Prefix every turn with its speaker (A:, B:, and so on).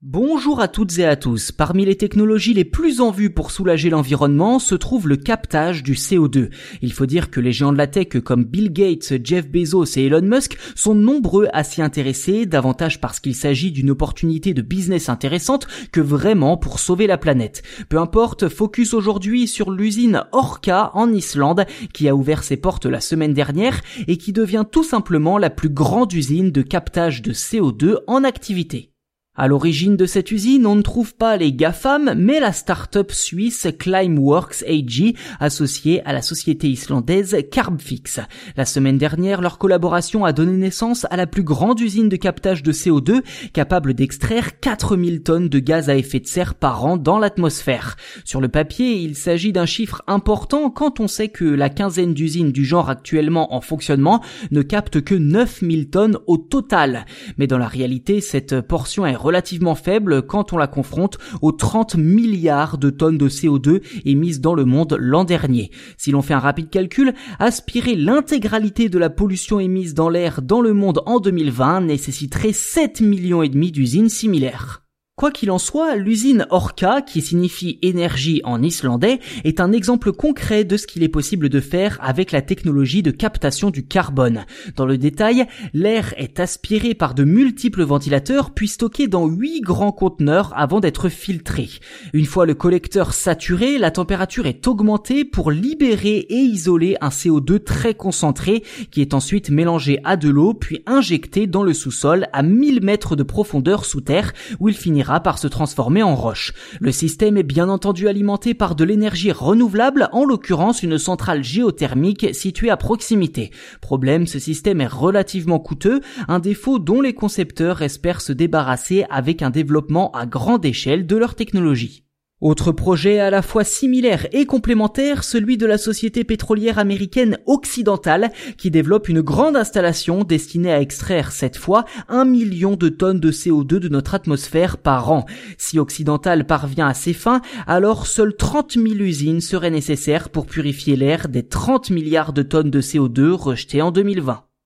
A: Bonjour à toutes et à tous. Parmi les technologies les plus en vue pour soulager l'environnement se trouve le captage du CO2. Il faut dire que les géants de la tech comme Bill Gates, Jeff Bezos et Elon Musk sont nombreux à s'y intéresser, davantage parce qu'il s'agit d'une opportunité de business intéressante que vraiment pour sauver la planète. Peu importe, focus aujourd'hui sur l'usine Orca en Islande qui a ouvert ses portes la semaine dernière et qui devient tout simplement la plus grande usine de captage de CO2 en activité. À l'origine de cette usine, on ne trouve pas les GAFAM, mais la start-up suisse Climeworks AG, associée à la société islandaise Carbfix. La semaine dernière, leur collaboration a donné naissance à la plus grande usine de captage de CO2, capable d'extraire 4000 tonnes de gaz à effet de serre par an dans l'atmosphère. Sur le papier, il s'agit d'un chiffre important quand on sait que la quinzaine d'usines du genre actuellement en fonctionnement ne capte que 9000 tonnes au total. Mais dans la réalité, cette portion est relativement faible quand on la confronte aux 30 milliards de tonnes de CO2 émises dans le monde l'an dernier. Si l'on fait un rapide calcul, aspirer l'intégralité de la pollution émise dans l'air dans le monde en 2020 nécessiterait 7 millions et demi d'usines similaires. Quoi qu'il en soit, l'usine Orca, qui signifie énergie en islandais, est un exemple concret de ce qu'il est possible de faire avec la technologie de captation du carbone. Dans le détail, l'air est aspiré par de multiples ventilateurs puis stocké dans huit grands conteneurs avant d'être filtré. Une fois le collecteur saturé, la température est augmentée pour libérer et isoler un CO2 très concentré qui est ensuite mélangé à de l'eau puis injecté dans le sous-sol à 1000 mètres de profondeur sous terre où il finira par se transformer en roche. Le système est bien entendu alimenté par de l'énergie renouvelable, en l'occurrence une centrale géothermique située à proximité. Problème, ce système est relativement coûteux, un défaut dont les concepteurs espèrent se débarrasser avec un développement à grande échelle de leur technologie. Autre projet à la fois similaire et complémentaire, celui de la société pétrolière américaine Occidental, qui développe une grande installation destinée à extraire cette fois un million de tonnes de CO2 de notre atmosphère par an. Si Occidental parvient à ses fins, alors seules 30 000 usines seraient nécessaires pour purifier l'air des 30 milliards de tonnes de CO2 rejetées en 2020.